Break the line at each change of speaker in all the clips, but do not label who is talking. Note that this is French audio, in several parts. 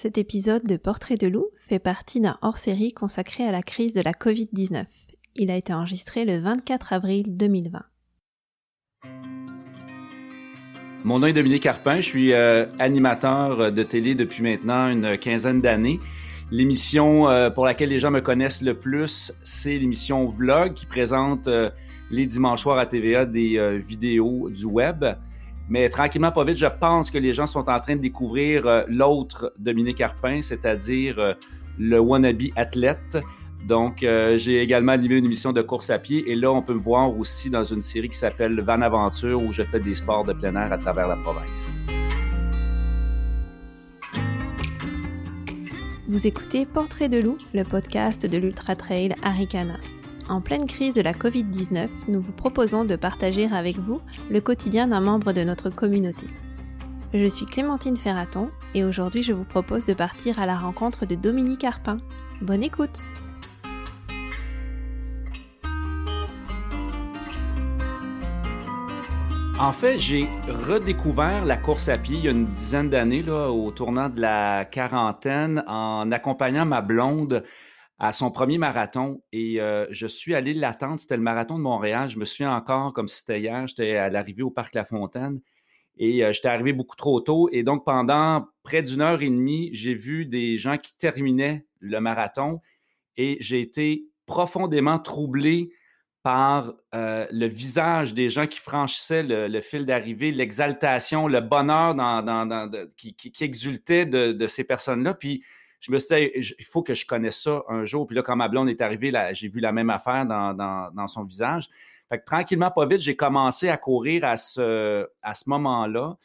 Cet épisode de Portrait de loup fait partie d'un hors-série consacré à la crise de la Covid-19. Il a été enregistré le 24 avril 2020.
Mon nom est Dominique Carpin, je suis euh, animateur de télé depuis maintenant une quinzaine d'années. L'émission euh, pour laquelle les gens me connaissent le plus, c'est l'émission Vlog qui présente euh, les dimanches soirs à TVA des vidéos du web. Mais tranquillement, pas vite, je pense que les gens sont en train de découvrir euh, l'autre Dominique Arpin, c'est-à-dire euh, le wannabe athlète. Donc, euh, j'ai également animé une émission de course à pied et là, on peut me voir aussi dans une série qui s'appelle Van Aventure où je fais des sports de plein air à travers la province.
Vous écoutez Portrait de loup, le podcast de l'Ultra Trail Aricana. En pleine crise de la Covid-19, nous vous proposons de partager avec vous le quotidien d'un membre de notre communauté. Je suis Clémentine Ferraton et aujourd'hui je vous propose de partir à la rencontre de Dominique Arpin. Bonne écoute
En fait, j'ai redécouvert la course à pied il y a une dizaine d'années, au tournant de la quarantaine, en accompagnant ma blonde à son premier marathon et euh, je suis allé l'attendre. C'était le marathon de Montréal. Je me souviens encore comme si c'était hier. J'étais à l'arrivée au Parc La Fontaine et euh, j'étais arrivé beaucoup trop tôt. Et donc, pendant près d'une heure et demie, j'ai vu des gens qui terminaient le marathon et j'ai été profondément troublé par euh, le visage des gens qui franchissaient le, fil d'arrivée, l'exaltation, le bonheur qui, exultait de, de ces personnes-là. Puis je me suis dit, il faut que je connaisse ça un jour. Puis là, quand ma blonde est arrivée, j'ai vu la même affaire dans, son visage. Fait que tranquillement, pas vite, j'ai commencé à courir à ce, à moment-là.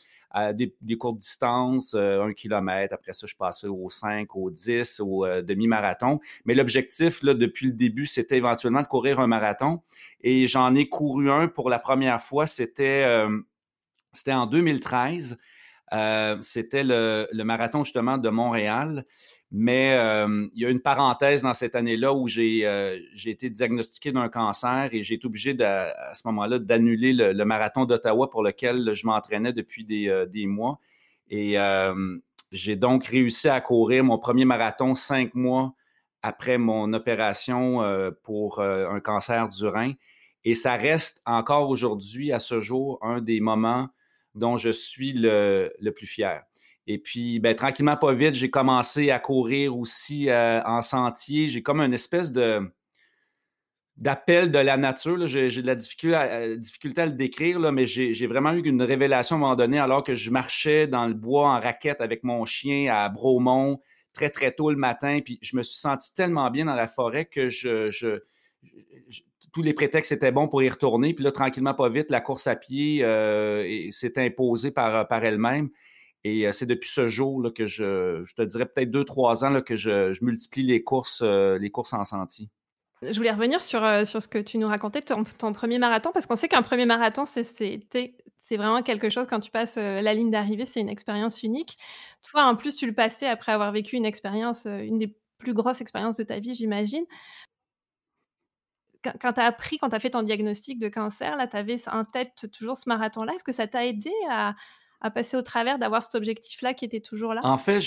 des, des, courtes distances, euh, un kilomètre. Après ça, je passais aux 5, aux 10, au euh, demi-marathon. Mais l'objectif, là, depuis le début, c'était éventuellement de courir un marathon. Et j'en ai couru un pour la première fois. C'était, euh, en 2013. c'était le, marathon justement de Montréal. Mais euh, il y a une parenthèse dans cette année-là où j'ai euh, été diagnostiqué d'un cancer et j'ai été obligé à ce moment-là d'annuler le, marathon d'Ottawa pour lequel je m'entraînais depuis des, euh, des, mois. Et j'ai donc réussi à courir mon premier marathon cinq mois après mon opération pour un cancer du rein. Et ça reste encore aujourd'hui, à ce jour, un des moments dont je suis le, le plus fier. Et puis, ben, tranquillement, pas vite, j'ai commencé à courir aussi euh, en sentier. J'ai comme une espèce de d'appel de la nature. J'ai, de la difficulté à, difficulté à le décrire, là, mais j'ai, vraiment eu une révélation à un moment donné alors que je marchais dans le bois en raquette avec mon chien à Bromont très, très tôt le matin. Puis je me suis senti tellement bien dans la forêt que je, tous les prétextes étaient bons pour y retourner. Puis là, tranquillement, pas vite, la course à pied euh, s'est imposée par, par elle-même. Et c'est depuis ce jour là, que je, je te dirais peut-être deux, trois ans là, que je, je, multiplie les courses, les courses en sentier.
Je voulais revenir sur, sur ce que tu nous racontais, ton, ton premier marathon, parce qu'on sait qu'un premier marathon, c'est vraiment quelque chose, quand tu passes la ligne d'arrivée, c'est une expérience unique. Toi, en plus, tu le passais après avoir vécu une expérience, une des plus grosses expériences de ta vie, j'imagine. Quand, tu as appris, quand tu as fait ton diagnostic de cancer, là, tu avais en tête toujours ce marathon-là. Est-ce que ça t'a aidé à, à passer au travers, d'avoir cet objectif-là qui était toujours là?
En fait,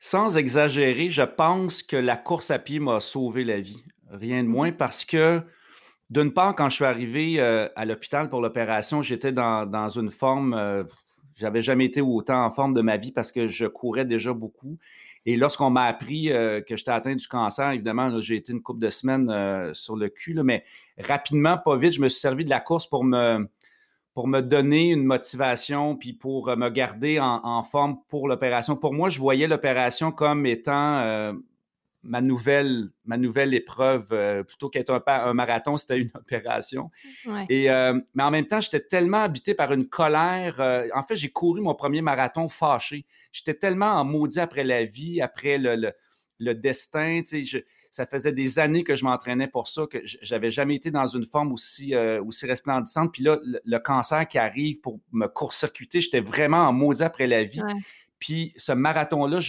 sans exagérer, je pense que la course à pied m'a sauvé la vie. Rien de moins mmh parce que, d'une part, quand je suis arrivé euh, à l'hôpital pour l'opération, j'étais dans, une forme, euh, j'avais jamais été autant en forme de ma vie parce que je courais déjà beaucoup. Et lorsqu'on m'a appris euh, que j'étais atteint du cancer, évidemment, j'ai été une couple de semaines sur le cul, mais rapidement, pas vite, je me suis servi de la course pour me, pour me donner une motivation, puis pour euh, me garder en, forme pour l'opération. Pour moi, je voyais l'opération comme étant euh, ma, nouvelle, ma nouvelle épreuve. Euh, plutôt qu'être un, un, marathon, c'était une opération. Et, mais en même temps, j'étais tellement habité par une colère. en fait, j'ai couru mon premier marathon fâché. J'étais tellement en maudit après la vie, après le, le, le destin. Tu sais, je, ça faisait des années que je m'entraînais pour ça, que j'avais jamais été dans une forme aussi, euh, aussi resplendissante. Puis là, le, cancer qui arrive pour me court-circuiter, j'étais vraiment en maudit après la vie. Puis ce marathon-là,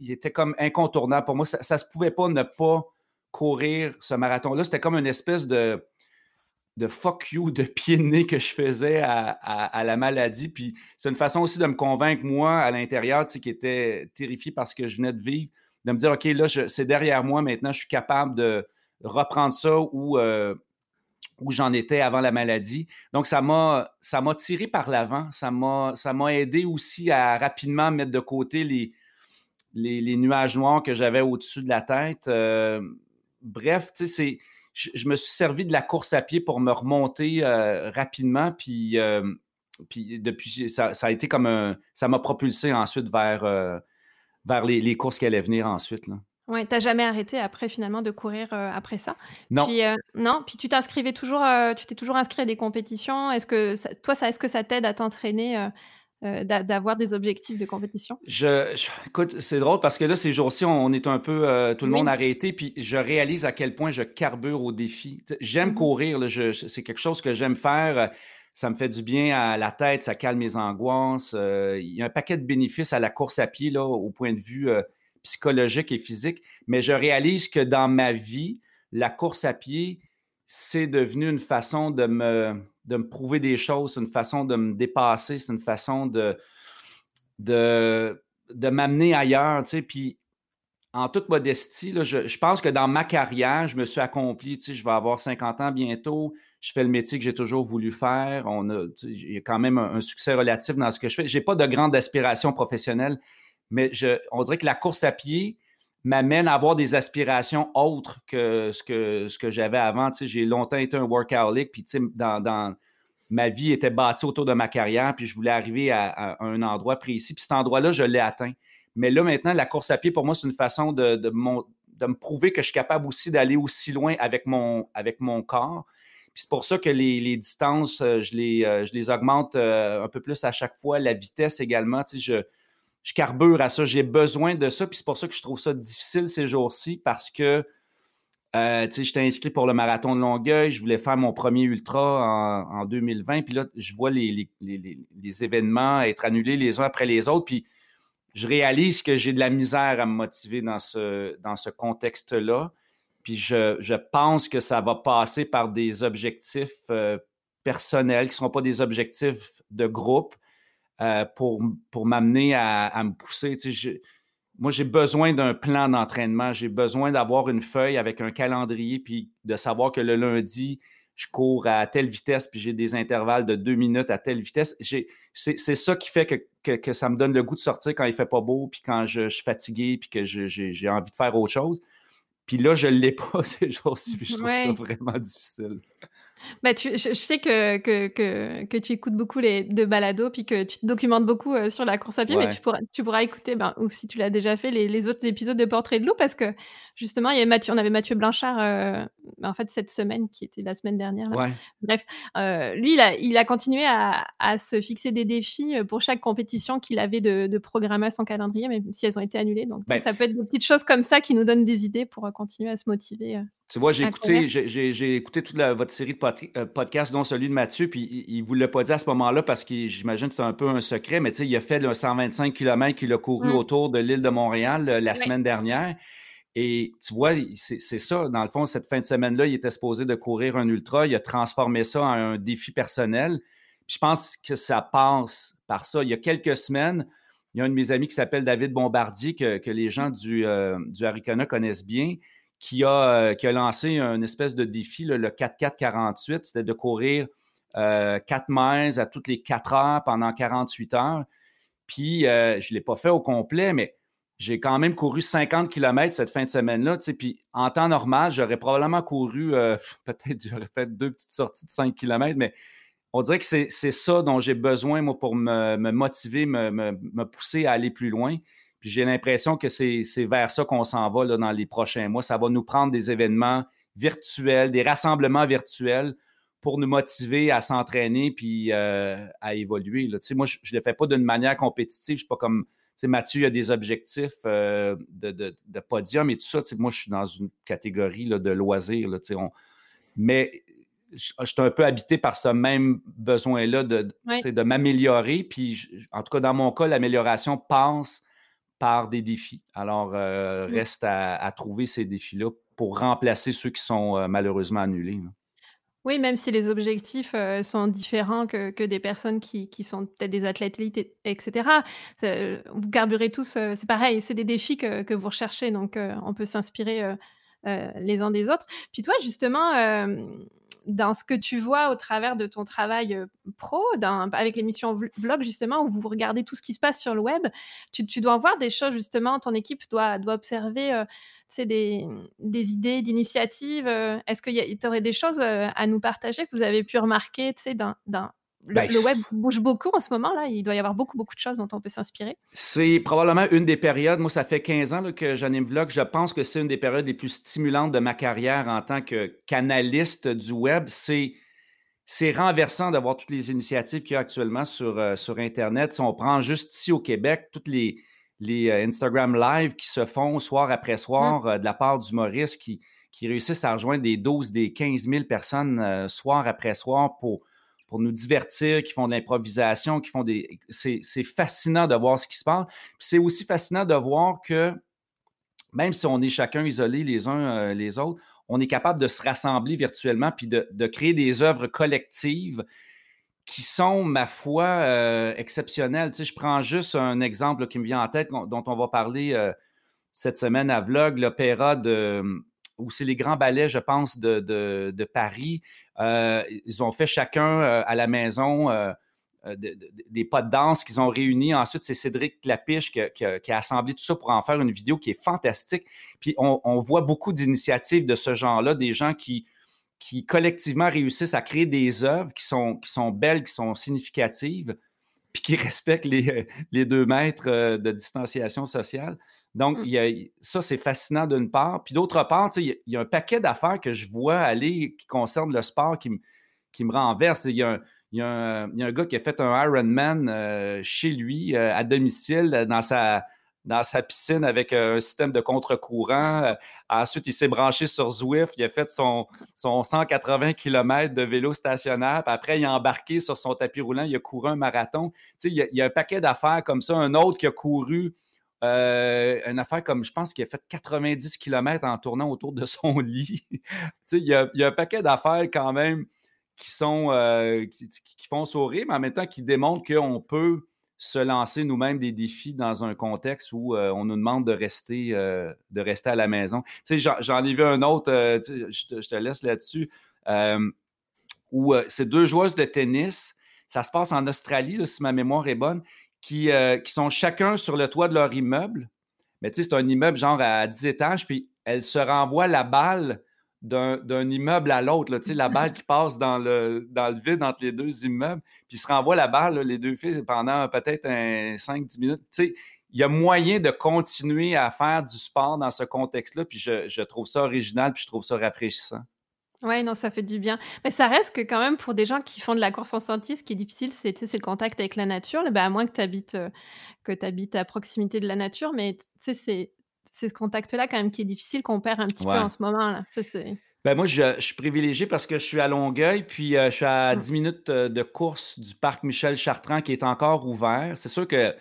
il était comme incontournable pour moi. Ça, ne se pouvait pas ne pas courir ce marathon-là. C'était comme une espèce de, de fuck you, de pied de nez que je faisais à, la maladie. Puis c'est une façon aussi de me convaincre, moi, à l'intérieur, tu sais, qui était terrifié parce que je venais de vivre, de me dire, OK, là, c'est derrière moi maintenant, je suis capable de reprendre ça où, euh, j'en étais avant la maladie. Donc, ça m'a, ça tiré par l'avant. Ça m'a, ça aidé aussi à rapidement mettre de côté les, nuages noirs que j'avais au-dessus de la tête. Euh, bref, tu sais, je, me suis servi de la course à pied pour me remonter euh, rapidement. Puis, puis depuis, ça, a été comme. Ça m'a propulsé ensuite vers, vers les, courses qui allaient venir ensuite. Là.
Oui, tu n'as jamais arrêté après finalement de courir après ça?
Non.
Puis, non, puis tu t'inscrivais toujours, tu t'es toujours inscrit à des compétitions? Est-ce que toi, ça, est-ce que ça t'aide à t'entraîner euh, d'avoir des objectifs de compétition?
Je, écoute, c'est drôle parce que là, ces jours-ci, on est un peu euh, tout le monde arrêté, puis je réalise à quel point je carbure au défi. J'aime mmh courir, c'est quelque chose que j'aime faire. Ça me fait du bien à la tête, ça calme mes angoisses. Euh, il y a un paquet de bénéfices à la course à pied, là, au point de vue psychologique et physique. Mais je réalise que dans ma vie, la course à pied, c'est devenu une façon de me, de me prouver des choses, c'est une façon de me dépasser, c'est une façon de, de, de m'amener ailleurs, tu sais, puis en toute modestie, je, pense que dans ma carrière, je me suis accompli, tu sais, je vais avoir 50 ans bientôt, je fais le métier que j'ai toujours voulu faire, on a, il y a quand même un, succès relatif dans ce que je fais. Je n'ai pas de grande aspiration professionnelle, mais on dirait que la course à pied, m'amène à avoir des aspirations autres que ce que, ce que j'avais avant. Tu sais, j'ai longtemps été un workaholic, puis tu sais, dans, ma vie était bâtie autour de ma carrière, puis je voulais arriver à, un endroit précis, puis cet endroit-là, je l'ai atteint. Mais là, maintenant, la course à pied, pour moi, c'est une façon de, de, de, me prouver que je suis capable aussi d'aller aussi loin avec mon, avec mon corps. Puis c'est pour ça que les, les distances, euh, je les, euh, je les augmente euh, un peu plus à chaque fois, la vitesse également. Tu sais, je, je carbure à ça. J'ai besoin de ça. Puis c'est pour ça que je trouve ça difficile ces jours-ci parce que, euh, j'étais inscrit pour le marathon de Longueuil. Je voulais faire mon premier ultra en, 2020. Puis là, je vois les, les, événements être annulés les uns après les autres. Puis je réalise que j'ai de la misère à me motiver dans ce, dans ce contexte-là. Puis je, je, pense que ça va passer par des objectifs euh, personnels qui ne seront pas des objectifs de groupe. Euh, pour, pour m'amener à, me pousser. moi, j'ai besoin d'un plan d'entraînement. J'ai besoin d'avoir une feuille avec un calendrier, puis de savoir que le lundi, je cours à telle vitesse, puis j'ai des intervalles de deux minutes à telle vitesse. C'est ça qui fait que, que, ça me donne le goût de sortir quand il fait pas beau, puis quand je, suis fatigué, puis que j'ai envie de faire autre chose. Puis là, je ne l'ai pas ces jours-ci, puis je trouve ça vraiment difficile.
Bah, tu, je, sais que, que, que, que, tu écoutes beaucoup les de balado puis que tu te documentes beaucoup euh, sur la course à pied, mais tu pourras, tu pourras écouter, ben, ou si tu l'as déjà fait, les, les, autres épisodes de Portrait de loup parce que justement, il y a Mathieu, on avait Mathieu Blanchard, euh, ben, en fait, cette semaine qui était la semaine dernière. Là. Bref, euh, lui, il a, il a continué à, à, se fixer des défis pour chaque compétition qu'il avait de, de programmer à son calendrier, même si elles ont été annulées. Donc, ça, ça peut être des petites choses comme ça qui nous donnent des idées pour continuer à se motiver.
Tu vois, j'ai écouté, j'ai, écouté toute votre série de euh, podcasts, dont celui de Mathieu, puis il ne vous l'a pas dit à ce moment-là parce que j'imagine que c'est un peu un secret, mais tu sais, il a fait le 125 km qu'il a couru mmh. autour de l'île de Montréal la semaine dernière. Et tu vois, c'est, ça, dans le fond, cette fin de semaine-là, il était supposé de courir un ultra, il a transformé ça en un défi personnel. je pense que ça passe par ça. Il y a quelques semaines, il y a un de mes amis qui s'appelle David Bombardier, que, les gens du, euh, du connaissent bien qui a, euh, qui a lancé un espèce de défi, le 4-4-48, c'était de courir euh, 4 miles à toutes les 4 heures pendant 48 heures. Puis euh, je ne l'ai pas fait au complet, mais j'ai quand même couru 50 km cette fin de semaine-là. Puis en temps normal, j'aurais probablement couru, euh, peut-être j'aurais fait deux petites sorties de 5 km, mais on dirait que c'est ça dont j'ai besoin, moi, pour me, motiver, me, me, pousser à aller plus loin. Puis j'ai l'impression que c'est vers ça qu'on s'en va là, dans les prochains mois. Ça va nous prendre des événements virtuels, des rassemblements virtuels pour nous motiver à s'entraîner puis euh, à évoluer. Là. Moi, je ne le fais pas d'une manière compétitive. Je ne suis pas comme Mathieu a des objectifs euh, de, de, de, podium et tout ça. Moi, je suis dans une catégorie là, de loisirs. Là, Mais je, suis un peu habité par ce même besoin-là de, de m'améliorer. Puis, en tout cas, dans mon cas, l'amélioration passe par des défis. Alors, euh, reste à, trouver ces défis-là pour remplacer ceux qui sont euh, malheureusement annulés.
Oui, même si les objectifs euh, sont différents que, des personnes qui, sont peut-être des athlètes élites, etc. Vous carburez tous, c'est pareil, c'est des défis que, vous recherchez, donc on peut s'inspirer les uns des autres. Puis toi, justement, dans ce que tu vois au travers de ton travail pro, avec l'émission Vlog, justement, où vous regardez tout ce qui se passe sur le web, tu, dois voir des choses, justement, ton équipe doit, observer des, des idées, d'initiatives Est-ce qu'il y, aurait des choses à nous partager que vous avez pu remarquer dans, dans le, ben, web bouge beaucoup en ce moment, là. Il doit y avoir beaucoup, beaucoup de choses dont on peut s'inspirer.
C'est probablement une des périodes. Moi, ça fait 15 ans que j'anime Vlog. Je pense que c'est une des périodes les plus stimulantes de ma carrière en tant que canaliste du web. C'est. C'est renversant d'avoir toutes les initiatives qu'il y a actuellement sur, sur Internet. Si on prend juste ici au Québec, toutes les, les euh, Instagram Live qui se font soir après soir mmh. euh, de la part d'humoristes qui, qui réussissent à rejoindre des 12, des 15 000 personnes euh, soir après soir pour, pour nous divertir, qui font de l'improvisation, qui font des. C'est fascinant de voir ce qui se passe. C'est aussi fascinant de voir que même si on est chacun isolé les uns les autres, on est capable de se rassembler virtuellement puis de, de créer des œuvres collectives qui sont, ma foi, euh, exceptionnels. Tu sais, je prends juste un exemple qui me vient en tête, dont on va parler euh, cette semaine à Vlog, l'opéra de où c'est les grands ballets, je pense, de, de, Paris. Euh, ils ont fait chacun à la maison des pas de danse qu'ils ont réunis. Ensuite, c'est Cédric Clapiche qui, a assemblé tout ça pour en faire une vidéo qui est fantastique. Puis on, voit beaucoup d'initiatives de ce genre-là, des gens qui, qui collectivement réussissent à créer des œuvres qui sont, belles, qui sont significatives, puis qui respectent les, deux mètres euh, de distanciation sociale. Donc, mmh. il y a, ça, c'est fascinant d'une part. Puis d'autre part, il y, a un paquet d'affaires que je vois aller qui concernent le sport qui, qui me renverse. Il y, a un, il, y a un, il y a un gars qui a fait un Ironman euh, chez lui, euh, à domicile, dans sa, dans sa piscine avec euh, un système de contre-courant. Euh, ensuite, il s'est branché sur Zwift. Il a fait son, son 180 km de vélo stationnaire. Puis après, il a embarqué sur son tapis roulant. Il a couru un marathon. Tu sais, il, y a, un paquet d'affaires comme ça. Un autre qui a couru euh, une affaire comme, je pense qu'il a fait 90 km en tournant autour de son lit. tu sais, il y, a, un paquet d'affaires quand même qui sont qui, qui, font sourire, mais en même temps qui démontrent qu'on peut se lancer nous-mêmes des défis dans un contexte où euh, on nous demande de rester, euh, de rester à la maison. J'en ai vu un autre, euh, je, te, laisse là-dessus, où c'est deux joueuses de tennis, ça se passe en Australie, si ma mémoire est bonne, qui, qui sont chacun sur le toit de leur immeuble. Mais tu sais, c'est un immeuble genre à 10 étages, puis elles se renvoient la balle d'un immeuble à l'autre, la balle qui passe dans le, dans le vide entre les deux immeubles, puis se renvoie la balle, les deux filles, pendant peut-être 5-10 minutes. il y a moyen de continuer à faire du sport dans ce contexte-là, puis je, trouve ça original, puis je trouve ça rafraîchissant.
Oui, non, ça fait du bien. Mais ça reste que quand même pour des gens qui font de la course en sentier, ce qui est difficile, c'est le contact avec la nature. Ben, à moins que tu habites, euh, habites à proximité de la nature, mais c'est ce contact-là quand même qui est difficile, qu'on perd un petit peu en ce moment. Là.
Ben moi, je, suis privilégié parce que je suis à Longueuil, puis euh, je suis à 10 mmh. minutes euh, de course du parc Michel Chartrand qui est encore ouvert. C'est sûr que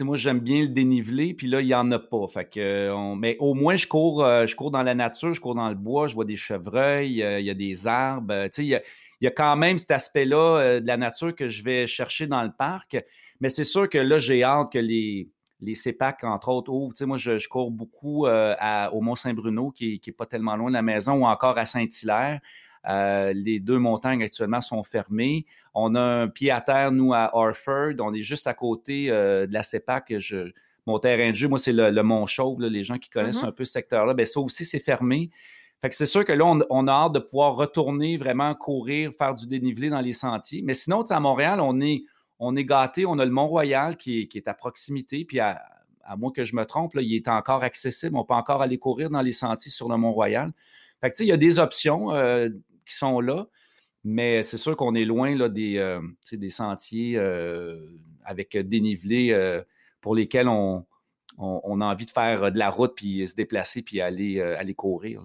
moi, j'aime bien le dénivelé, puis là, il n'y en a pas. Fait que, Mais au moins, je cours, euh, je cours dans la nature, je cours dans le bois, je vois des chevreuils, il y a des arbres. Il y a, y a, quand même cet aspect-là de la nature que je vais chercher dans le parc. Mais c'est sûr que là, j'ai hâte que les, les CEPAC, entre autres, ouvrent. Tu sais, moi, je, cours beaucoup euh, au Mont-Saint-Bruno, qui n'est pas tellement loin de la maison, ou encore à Saint-Hilaire. Euh, les deux montagnes actuellement sont fermées. On a un pied à terre, nous, à Orford. On est juste à côté euh, de la CEPAC. Je, mon terrain de jeu, moi, c'est le, Mont Chauve. les gens qui connaissent mm-hmm. un peu ce secteur-là, bien, ça aussi, c'est fermé. Fait que c'est sûr que là, on, a hâte de pouvoir retourner vraiment courir, faire du dénivelé dans les sentiers. Mais sinon, à Montréal, on est, on est gâté, on a le Mont-Royal qui est, à proximité, puis à, moins que je me trompe, là, il est encore accessible. On peut encore aller courir dans les sentiers sur le Mont-Royal. Fait que, il y a des options euh, qui sont là, mais c'est sûr qu'on est loin là, des, euh, des sentiers euh, avec dénivelé pour lesquels on, on, a envie de faire de la route, puis se déplacer, puis aller, aller courir.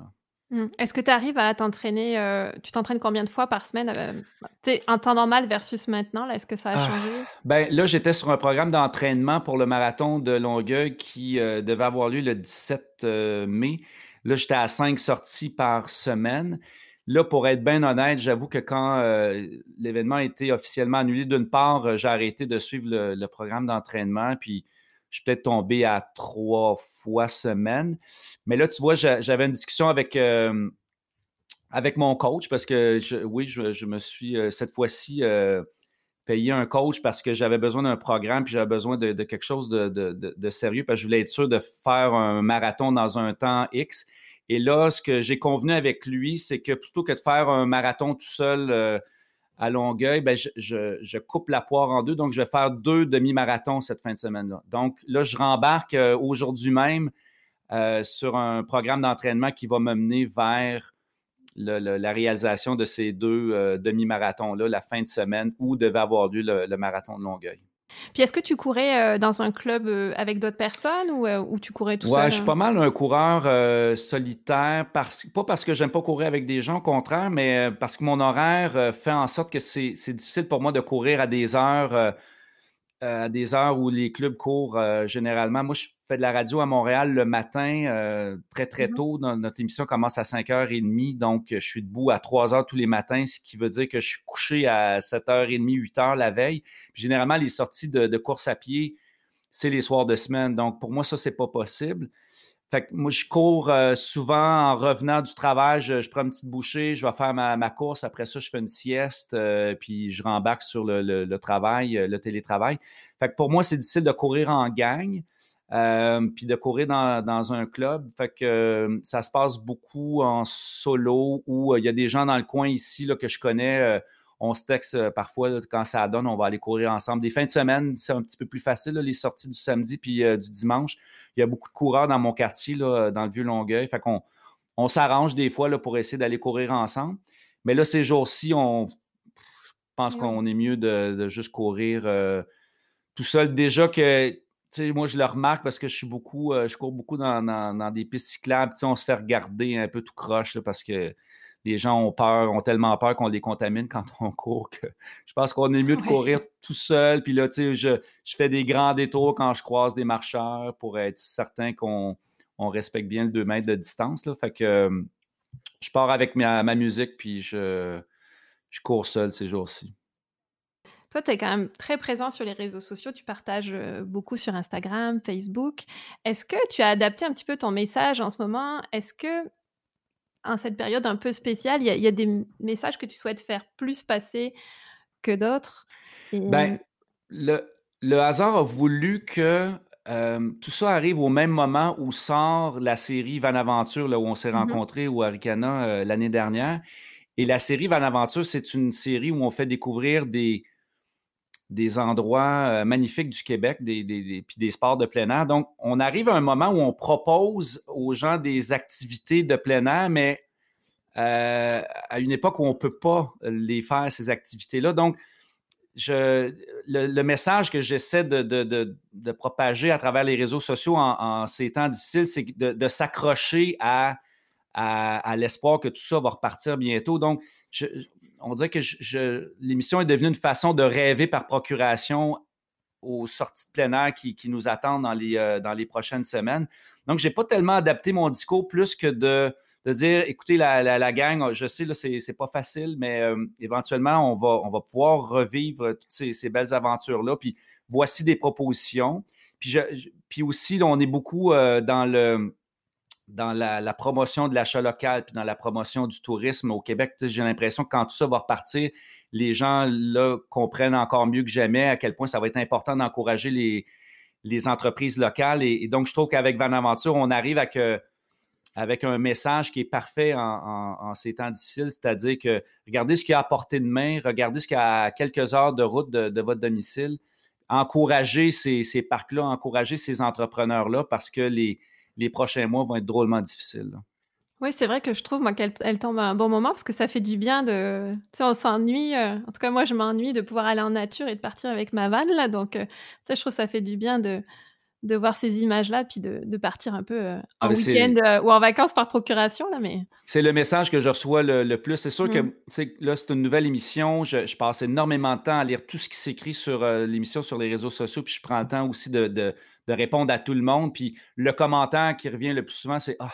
Mmh. Est-ce que tu arrives à t'entraîner euh, Tu t'entraînes combien de fois par semaine euh, En temps normal versus maintenant, est-ce que ça a ah, changé?
ben, Là, j'étais sur un programme d'entraînement pour le marathon de Longueuil qui euh, devait avoir lieu le 17 mai. Là, j'étais à cinq sorties par semaine. Là, pour être bien honnête, j'avoue que quand l'événement a été officiellement annulé, d'une part, j'ai arrêté de suivre le, programme d'entraînement, puis je suis peut-être tombé à trois fois semaine. Mais là, tu vois, j'avais une discussion avec, avec mon coach parce que oui, je, me suis cette fois-ci payer un coach parce que j'avais besoin d'un programme, puis j'avais besoin de, quelque chose de, sérieux, parce que je voulais être sûr de faire un marathon dans un temps X. Et là, ce que j'ai convenu avec lui, c'est que plutôt que de faire un marathon tout seul euh, à Longueuil, ben, je, coupe la poire en deux. Donc, je vais faire deux demi-marathons cette fin de semaine-là. Donc, là, je rembarque euh, aujourd'hui même euh, sur un programme d'entraînement qui va me mener vers la réalisation de ces deux demi-marathons-là la fin de semaine où devait avoir lieu le, marathon de Longueuil.
Puis est-ce que tu courais euh, dans un club euh, avec d'autres personnes ou, tu courais tout seul?
Ouais, je suis pas mal un coureur solitaire, parce, pas parce que j'aime pas courir avec des gens, au contraire, mais parce que mon horaire fait en sorte que c'est difficile pour moi de courir à des heures euh, à des heures où les clubs courent euh, généralement. Moi, je fais de la radio à Montréal le matin, euh, très, très mmh tôt. Notre émission commence à 5h30, donc je suis debout à 3 h tous les matins, ce qui veut dire que je suis couché à 7h30, 8h la veille. généralement, les sorties de, course à pied, c'est les soirs de semaine. Donc, pour moi, ça, c'est pas possible. Fait que moi, je cours euh, souvent en revenant du travail, je, prends une petite bouchée, je vais faire ma, course. Après ça, je fais une sieste, euh, puis je rembarque sur le, travail, euh, le télétravail. Fait que pour moi, c'est difficile de courir en gang, puis de courir dans, un club. Fait que ça se passe beaucoup en solo où il y a des gens dans le coin ici là, que je connais on se texte euh, parfois quand ça donne, on va aller courir ensemble. Des fins de semaine, c'est un petit peu plus facile, les sorties du samedi puis euh, du dimanche. Il y a beaucoup de coureurs dans mon quartier, là, dans le vieux Longueuil. Fait qu'on on s'arrange des fois là, pour essayer d'aller courir ensemble. Mais là, ces jours-ci, on je pense qu'on est mieux de, juste courir euh, tout seul. Déjà que moi, je le remarque parce que je suis beaucoup, je cours beaucoup dans, des pistes cyclables. on se fait regarder un peu tout croche parce que les gens ont peur, ont tellement peur qu'on les contamine quand on court que je pense qu'on est mieux de courir tout seul. Puis là, tu sais, je, je, fais des grands détours quand je croise des marcheurs pour être certain qu'on on respecte bien le 2 mètres de distance. Là. Fait que euh, je pars avec ma, musique puis je, je cours seul ces jours-ci.
Toi, tu es quand même très présent sur les réseaux sociaux, tu partages euh, beaucoup sur Instagram, Facebook. Est-ce que tu as adapté un petit peu ton message en ce moment? Est-ce que en cette période un peu spéciale, il y, a, des messages que tu souhaites faire plus passer que d'autres?
Ben, le, hasard a voulu que euh, tout ça arrive au même moment où sort la série Van Aventure, là, où on s'est mmh rencontrés au Aricana euh, l'année dernière. Et la série Van Aventure, c'est une série où on fait découvrir des, des endroits euh, magnifiques du Québec, des, puis des sports de plein air. Donc, on arrive à un moment où on propose aux gens des activités de plein air, mais euh, à une époque où on ne peut pas les faire, ces activités-là. Donc, je, le, message que j'essaie de, de, propager à travers les réseaux sociaux en, ces temps difficiles, c'est de, s'accrocher à, à, à l'espoir que tout ça va repartir bientôt. Donc, je, on dirait que l'émission est devenue une façon de rêver par procuration aux sorties de plein air qui, nous attendent dans les, euh, dans les prochaines semaines. Donc, je n'ai pas tellement adapté mon discours plus que de, dire, écoutez, la, gang, je sais, ce n'est pas facile, mais euh, éventuellement, on va, pouvoir revivre toutes ces, belles aventures-là. Puis, voici des propositions. Puis, aussi, on est beaucoup euh, dans le dans la, promotion de l'achat local puis dans la promotion du tourisme au Québec, j'ai l'impression que quand tout ça va repartir, les gens comprennent encore mieux que jamais à quel point ça va être important d'encourager les, entreprises locales. Et, donc, je trouve qu'avec Van Aventure, on arrive avec, un message qui est parfait en, ces temps difficiles, c'est-à-dire que regardez ce qu'il y a à portée de main, regardez ce qu'il y a à quelques heures de route de, votre domicile, encourager ces, ces parcs-là, encourager ces entrepreneurs-là parce que les, les prochains mois vont être drôlement difficiles.
Oui, c'est vrai que je trouve qu'elle elle tombe à un bon moment parce que ça fait du bien de. Tu sais, on s'ennuie. Euh, en tout cas, moi, je m'ennuie de pouvoir aller en nature et de partir avec ma vanne, là. Donc, euh, je trouve que ça fait du bien de, de voir ces images-là puis de, partir un peu euh, en ah, week-end ou en vacances par procuration. Là, mais...
C'est le message que je reçois le, plus. C'est sûr que mmh. là, c'est une nouvelle émission. Je, passe énormément de temps à lire tout ce qui s'écrit sur l'émission sur les réseaux sociaux. Puis je prends le temps aussi de de répondre à tout le monde. Puis le commentaire qui revient le plus souvent, c'est Ah,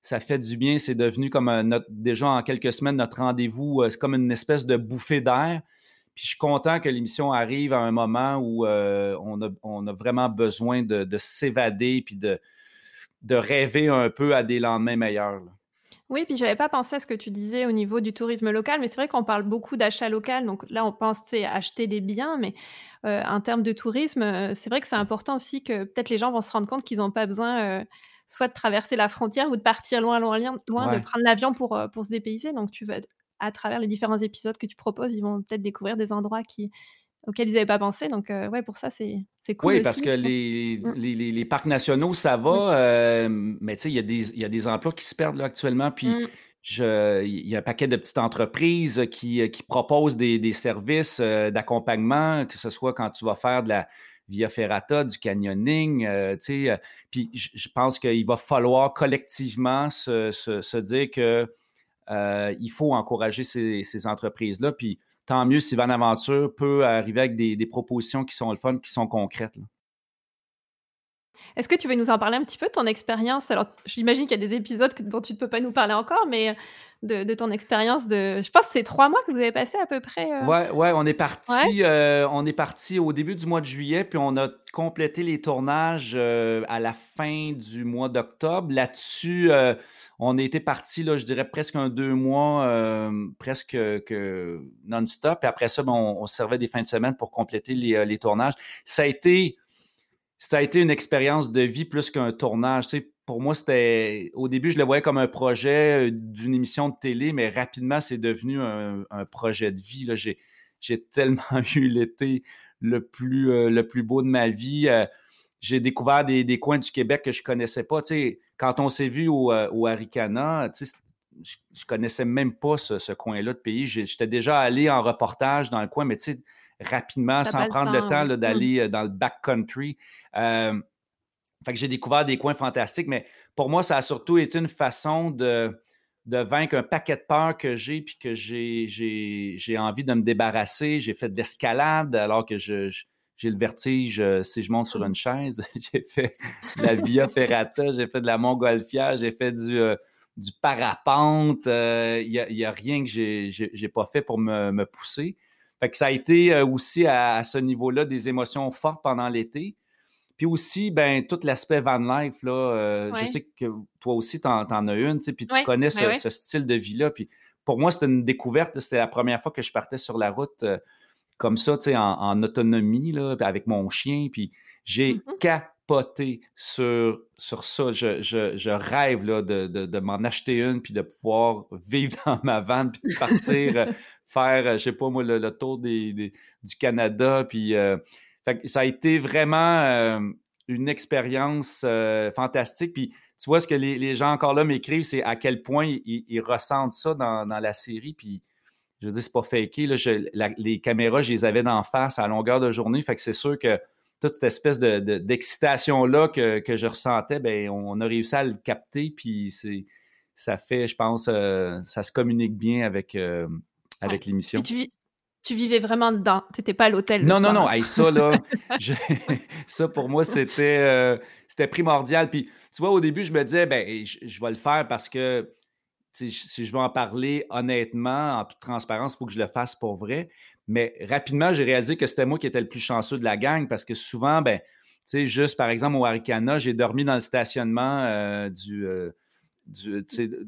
ça fait du bien. C'est devenu comme notre, déjà en quelques semaines notre rendez-vous. c'est comme une espèce de bouffée d'air. Puis je suis content que l'émission arrive à un moment où on, a, vraiment besoin de, s'évader puis de, de rêver un peu à des lendemains meilleurs.
Oui, puis j'avais pas pensé à ce que tu disais au niveau du tourisme local, mais c'est vrai qu'on parle beaucoup d'achat local. Donc là, on pense à acheter des biens, mais euh, en termes de tourisme, euh, c'est vrai que c'est important aussi que peut-être les gens vont se rendre compte qu'ils n'ont pas besoin euh, soit de traverser la frontière ou de partir loin, loin, loin, de prendre l'avion pour, pour se dépayser. Donc tu vas, à travers les différents épisodes que tu proposes, ils vont peut-être découvrir des endroits qui, auxquels ils n'avaient pas pensé. Donc, ouais, pour ça, c'est, cool.
Oui, parce que les, mmh. les, les, parcs nationaux, ça va, mais tu sais, il y, a des emplois qui se perdent là, actuellement. Puis, mmh il y a un paquet de petites entreprises qui, qui proposent des, services euh, d'accompagnement, que ce soit quand tu vas faire de la via ferrata, du canyoning. Euh, euh, puis je pense qu'il va falloir collectivement se, dire que il faut encourager ces, entreprises-là. Puis tant mieux si Van Aventure peut arriver avec des, propositions qui sont le fun, qui sont concrètes.
Est-ce que tu veux nous en parler un petit peu de ton expérience? Alors, j'imagine qu'il y a des épisodes dont tu ne peux pas nous parler encore, mais de, ton expérience de. Je pense que c'est trois mois que vous avez passé à peu près.
Euh... Ouais, ouais, on est parti. Euh, on est parti au début du mois de juillet, puis on a complété les tournages euh, à la fin du mois d'octobre. Là-dessus, euh, on était parti, là, je dirais presque un deux mois, presque que non-stop. Et après ça, ben, on, servait des fins de semaine pour compléter les, les tournages. Ça a été une expérience de vie plus qu'un tournage. pour moi, c'était. Au début, je le voyais comme un projet euh, d'une émission de télé, mais rapidement, c'est devenu un, projet de vie. J'ai, tellement eu l'été le plus, euh, beau de ma vie. Euh, j'ai découvert des, coins du Québec que je ne connaissais pas. quand on s'est vu au, au Aricana, je, ne connaissais même pas ce, coin-là de pays. J'étais déjà allé en reportage dans le coin, mais rapidement, sans prendre le temps, mmh. d'aller euh, dans le backcountry. Euh, fait que j'ai découvert des coins fantastiques, mais pour moi, ça a surtout été une façon de, de vaincre un paquet de peurs que j'ai puis que j'ai envie de me débarrasser. J'ai fait de l'escalade alors que je, j'ai le vertige euh, si je monte sur mmh. une chaise. j'ai fait de la Via Ferrata, j'ai fait de la montgolfière, j'ai fait du, du parapente. Il n'y a, rien que j'ai pas fait pour me, me pousser. Fait que ça a été euh, aussi à, ce niveau-là des émotions fortes pendant l'été. Puis aussi, ben, tout l'aspect van life, là, euh, je sais que toi aussi, tu en, as une, puis tu connais ce, style de vie-là. Puis pour moi, c'était une découverte. C'était la première fois que je partais sur la route euh, comme ça, en, en autonomie, là, avec mon chien. Puis j'ai mm-hmm. capoté sur, sur ça. Je, rêve là, de, de m'en acheter une, puis de pouvoir vivre dans ma van, puis de partir faire, euh, je sais pas moi, le, tour du Canada. Puis, euh, ça a été vraiment euh, une expérience fantastique. Puis, tu vois, ce que les, gens encore là m'écrivent, c'est à quel point ils, ressentent ça dans, la série. Puis, je veux dire, c'est pas faké. les caméras, je les avais d'en face à longueur de journée. Fait que c'est sûr que toute cette espèce d'excitation-là que, je ressentais, ben, on a réussi à le capter. Puis, ça fait, je pense, ça se communique bien avec, avec l'émission.
Tu, tu, vivais vraiment dedans. Tu n'étais pas à l'hôtel.
Non, non, non. ça, là, ça, pour moi, c'était, euh, c'était primordial. Puis, tu vois, au début, je me disais, ben, je, vais le faire parce que si je veux en parler honnêtement, en toute transparence, il faut que je le fasse pour vrai. Mais rapidement, j'ai réalisé que c'était moi qui étais le plus chanceux de la gang parce que souvent, ben, tu sais, juste par exemple au Aricana, j'ai dormi dans le stationnement euh, du, euh, du,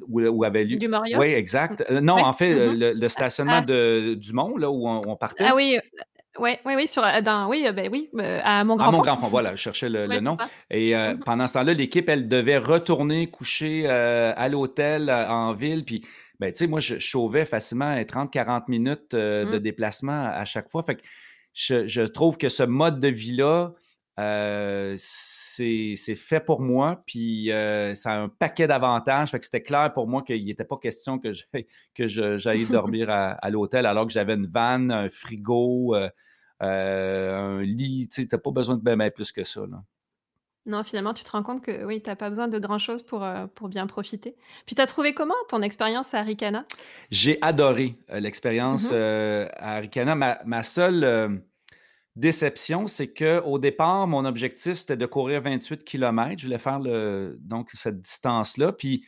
où, avait lieu.
Du
Oui, exact. Euh, non, en fait, mm-hmm. le, stationnement ah. de, du Mont, là, où on, partait.
Ah oui, oui, oui, oui, sur, dans, oui, ben oui, à mon grand À
mon grand fond, voilà, je cherchais le, nom. Et mm-hmm. pendant ce temps-là, l'équipe, elle devait retourner coucher à l'hôtel en ville. Puis, ben, tu sais, moi, je chauvais facilement 30-40 minutes de mm. déplacement à chaque fois. Fait que je, je trouve que ce mode de vie-là, euh, c'est fait pour moi, puis euh, ça a un paquet d'avantages. Fait que c'était clair pour moi qu'il n'était pas question que j'aille dormir à, l'hôtel alors que j'avais une vanne, un frigo, euh, un lit. Tu n'as pas besoin de bien plus que ça.
Non, finalement, tu te rends compte que oui, tu n'as pas besoin de grand-chose pour, pour bien profiter. Puis, tu as trouvé comment ton expérience à Aricana?
J'ai adoré l'expérience mm-hmm. à Aricana. Ma, ma seule déception, c'est qu'au départ, mon objectif, c'était de courir 28 km. Je voulais faire le, donc cette distance-là. Puis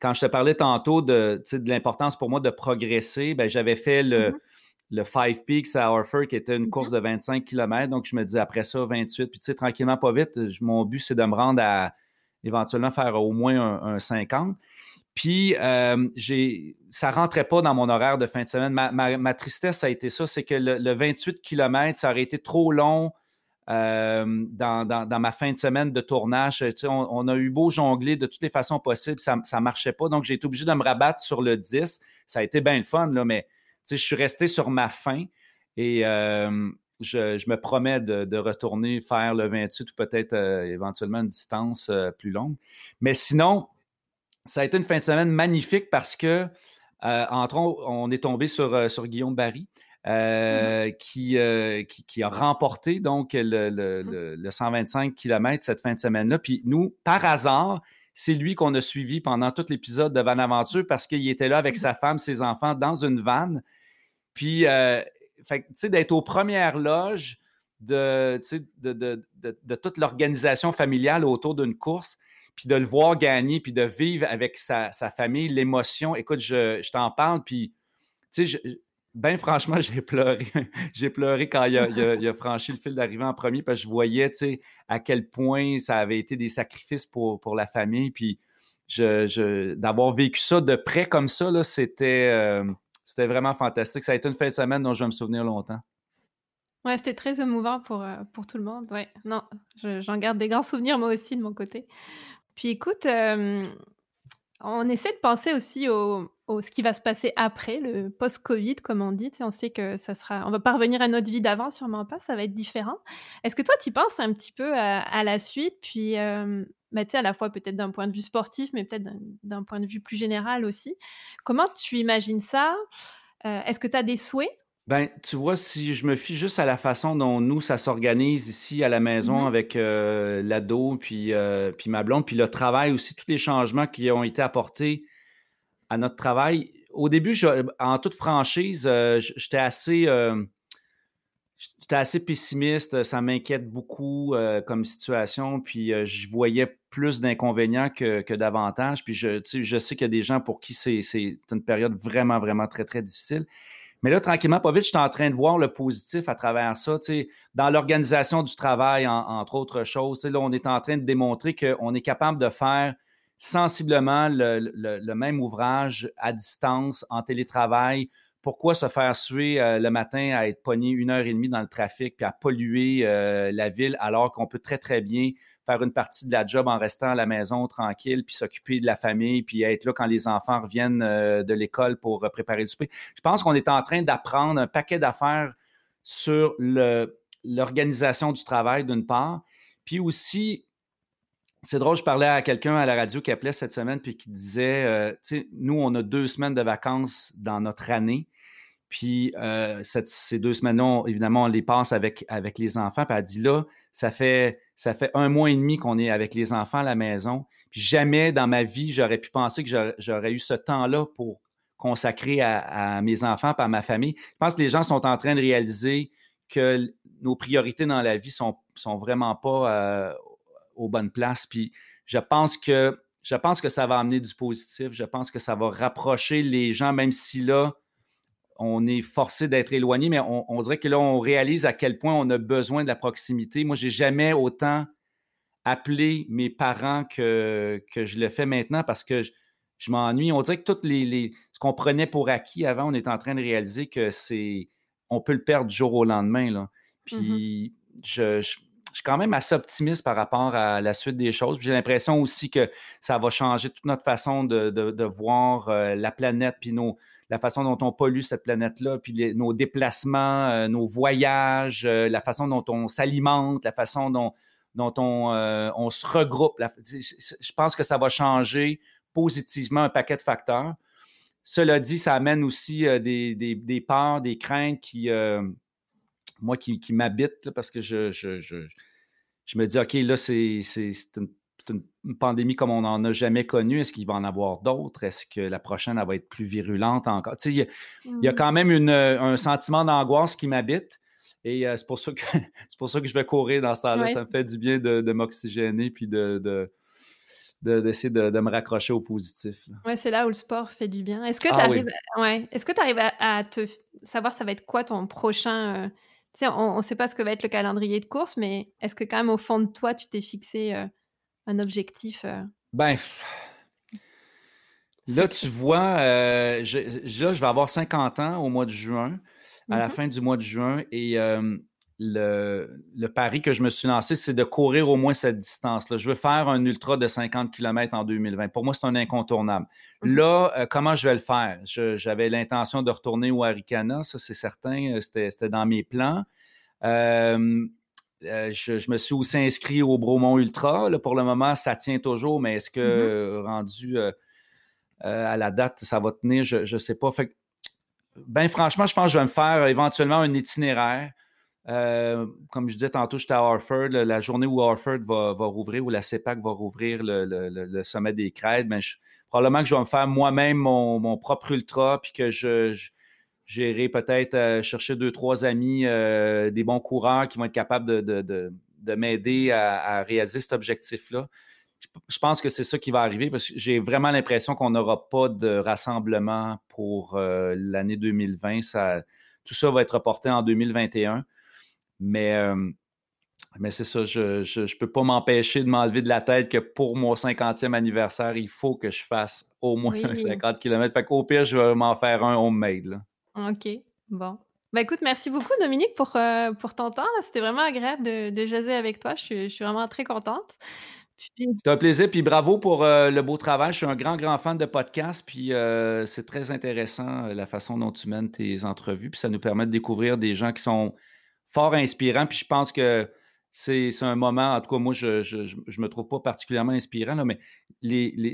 quand je te parlais tantôt de, de l'importance pour moi de progresser, ben, j'avais fait le, mm-hmm. le Five Peaks à Orford, qui était une course mm-hmm. de 25 km. Donc, je me disais après ça, 28. Puis, tu sais, tranquillement, pas vite, mon but, c'est de me rendre à éventuellement faire au moins un, 50. Puis, euh, j'ai, ça rentrait pas dans mon horaire de fin de semaine. Ma, tristesse, ça a été ça, c'est que le, 28 km, ça aurait été trop long euh, dans, ma fin de semaine de tournage. on, a eu beau jongler de toutes les façons possibles, ça ne marchait pas. Donc, j'ai été obligé de me rabattre sur le 10. Ça a été bien le fun, là, mais je suis resté sur ma fin et euh, je, me promets de, retourner faire le 28 ou peut-être euh, éventuellement une distance plus longue. Mais sinon, ça a été une fin de semaine magnifique parce que, entre autres, on est tombé sur, sur Guillaume Barry. Mmh euh, euh, qui, qui, a remporté donc le, 125 mmh km cette fin de semaine-là. Puis nous, par hasard, c'est lui qu'on a suivi pendant tout l'épisode de Van Aventure parce qu'il était là avec mmh sa femme, ses enfants dans une vanne. Puis, euh, tu sais, d'être aux premières loges de, de, de, toute l'organisation familiale autour d'une course, puis de le voir gagner, puis de vivre avec sa, famille, l'émotion. Écoute, je, je t'en parle, puis, tu sais, ben franchement, j'ai pleuré. j'ai pleuré quand il a, franchi le fil d'arrivée en premier parce que je voyais, à quel point ça avait été des sacrifices pour, pour la famille. Puis je, d'avoir vécu ça de près comme ça, là, c'était, euh, c'était vraiment fantastique. Ça a été une fin de semaine dont je vais me souvenir longtemps.
Ouais, c'était très émouvant pour, euh, pour tout le monde. Ouais, non, j'en garde des grands souvenirs moi aussi de mon côté. Puis écoute, euh, on essaie de penser aussi au, ce qui va se passer après, le post-Covid, comme on dit. on sait que ça sera. On va pas revenir à notre vie d'avant, sûrement pas, ça va être différent. Est-ce que toi, tu penses un petit peu à, la suite, puis euh, bah, à la fois peut-être d'un point de vue sportif, mais peut-être d'un point de vue plus général aussi. Comment tu imagines ça? Euh, Est-ce que tu as des souhaits?
Ben, tu vois, si je me fie juste à la façon dont nous, ça s'organise ici à la maison mmh avec euh, l'ado, puis, euh, puis ma blonde, puis le travail aussi, tous les changements qui ont été apportés à notre travail. Au début, en toute franchise, euh, j'étais assez, assez pessimiste. Ça m'inquiète beaucoup comme situation, puis je voyais plus d'inconvénients que, que d'avantages. Puis je, je sais qu'il y a des gens pour qui c'est une période vraiment, vraiment très, très difficile. Mais là, tranquillement, pas vite, je suis en train de voir le positif à travers ça. Dans l'organisation du travail, entre autres choses, là, on est en train de démontrer qu'on est capable de faire sensiblement le, même ouvrage à distance, en télétravail. Pourquoi se faire suer euh, le matin à être pogné une heure et demie dans le trafic puis à polluer euh, la ville alors qu'on peut très, très bien faire une partie de la job en restant à la maison tranquille, puis s'occuper de la famille, puis être là quand les enfants reviennent euh, de l'école pour euh, préparer le souper. Je pense qu'on est en train d'apprendre un paquet d'affaires sur l'organisation du travail, d'une part, puis aussi, c'est drôle, je parlais à quelqu'un à la radio qui appelait cette semaine, puis qui disait, euh, tu sais, nous, on a deux semaines de vacances dans notre année. Puis ces deux semaines-là, évidemment, on les passe avec, avec les enfants. Puis elle dit là, ça fait ça fait un mois et demi qu'on est avec les enfants à la maison. Puis jamais dans ma vie, j'aurais pu penser que j'aurais eu ce temps-là pour consacrer à, mes enfants, à ma famille. Je pense que les gens sont en train de réaliser que nos priorités dans la vie sont, sont vraiment pas euh, aux bonnes places. Puis je pense que je pense que ça va amener du positif. Je pense que ça va rapprocher les gens, même si là, on est forcé d'être éloigné, mais on, dirait que là, on réalise à quel point on a besoin de la proximité. Moi, j'ai jamais autant appelé mes parents que, que je le fais maintenant parce que je, m'ennuie. On dirait que toutes les, ce qu'on prenait pour acquis avant, on est en train de réaliser que c'est on peut le perdre du jour au lendemain. Là. Puis mm-hmm. je, suis quand même assez optimiste par rapport à la suite des choses. J'ai l'impression aussi que ça va changer toute notre façon de, voir euh, la planète puis nos, la façon dont on pollue cette planète-là, puis nos déplacements, euh, nos voyages, euh, la façon dont on s'alimente, la façon dont, dont on, euh, on se regroupe. je pense que ça va changer positivement un paquet de facteurs. Cela dit, ça amène aussi des, des, peurs, des craintes qui, moi, qui, qui m'habitent parce que je, je, me dis, OK, là, c'est une une pandémie comme on n'en a jamais connu. Est-ce qu'il va en avoir d'autres? Est-ce que la prochaine, elle va être plus virulente encore? il y, a mmh. quand même un sentiment d'angoisse qui m'habite. Et euh, c'est pour, ça que, pour ça que je vais courir dans ce temps-là. Ça me fait du bien de, m'oxygéner puis de, d'essayer de, me raccrocher au positif.
Ouais, c'est là où le sport fait du bien. Est-ce que tu ah arrives, ouais. Est-ce que arrives à, te savoir ça va être quoi ton prochain sais, on ne sait pas ce que va être le calendrier de course, mais est-ce que quand même au fond de toi, tu t'es fixé un objectif
Ben, là, tu vois, je, là, je vais avoir 50 ans au mois de juin, à la mmh fin du mois de juin, et le, pari que je me suis lancé, c'est de courir au moins cette distance-là. Je veux faire un ultra de 50 km en 2020. Pour moi, c'est un incontournable. Mhm. Là, euh, comment je vais le faire? J'avais l'intention de retourner au Arikana, ça c'est certain, euh, c'était dans mes plans. Euh, je, me suis aussi inscrit au Bromont Ultra. pour le moment, ça tient toujours, mais est-ce que mhm. rendu à la date, ça va tenir? Je ne sais pas. Fait, ben franchement, je pense que je vais me faire éventuellement un itinéraire. Euh, comme je disais tantôt, j'étais à Harford. La journée où Harford va, rouvrir, ou la CEPAC va rouvrir le, sommet des crêtes, ben, probablement que je vais me faire moi-même mon, propre ultra, puis que je, j'irai peut-être euh, chercher deux, trois amis, euh, des bons coureurs qui vont être capables de, m'aider à, réaliser cet objectif-là. Je, pense que c'est ça qui va arriver parce que j'ai vraiment l'impression qu'on n'aura pas de rassemblement pour l'année 2020. Ça, tout ça va être reporté en 2021. Mais, mais c'est ça, je ne peux pas m'empêcher de m'enlever de la tête que pour mon 50e anniversaire, il faut que je fasse au moins 50 km. Fait qu'au pire, je vais m'en faire un homemade.
OK, bon. Ben écoute, merci beaucoup Dominique pour, pour ton temps. C'était vraiment agréable de, de, jaser avec toi. Je suis, vraiment très contente.
C'est un plaisir, puis bravo pour le beau travail. Je suis un grand, grand fan de podcast, puis c'est très intéressant la façon dont tu mènes tes entrevues, puis ça nous permet de découvrir des gens qui sont fort inspirant. Puis je pense que c'est un moment, en tout cas, moi, je ne me trouve pas particulièrement inspirant, là, mais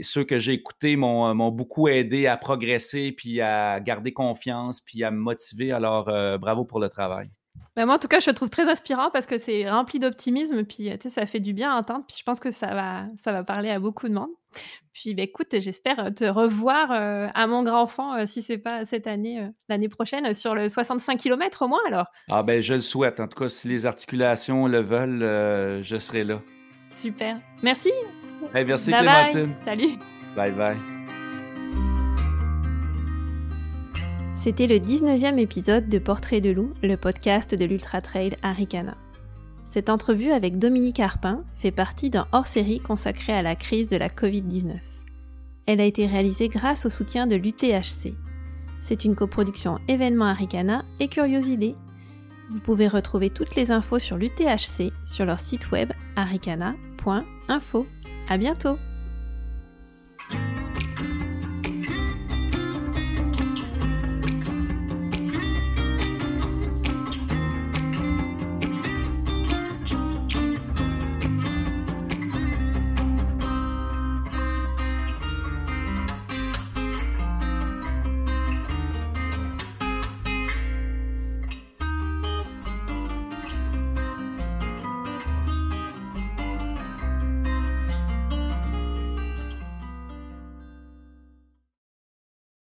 ceux que j'ai écoutés m'ont beaucoup aidé à progresser, puis à garder confiance, puis à me motiver. Alors, euh, bravo pour le travail.
Ben moi, en tout cas, je le trouve très inspirant parce que c'est rempli d'optimisme, puis ça fait du bien à entendre, puis je pense que ça va parler à beaucoup de monde. Puis bah, écoute, j'espère te revoir euh, à mon grand-enfant, euh, si c'est pas cette année, euh, l'année prochaine, sur le 65 km au moins alors.
Ah ben je le souhaite. En tout cas, si les articulations le veulent, je serai là.
Super. Merci.
merci Clémentine.
Salut.
Bye bye.
C'était le 19e épisode de Portrait de loup, le podcast de l'Ultra Trail Aricana. Cette entrevue avec Dominique Arpin fait partie d'un hors-série consacré à la crise de la Covid-19. Elle a été réalisée grâce au soutien de l'UTHC. C'est une coproduction événement Aricana et Curiosité. Vous pouvez retrouver toutes les infos sur l'UTHC sur leur site web aricana.info. À bientôt!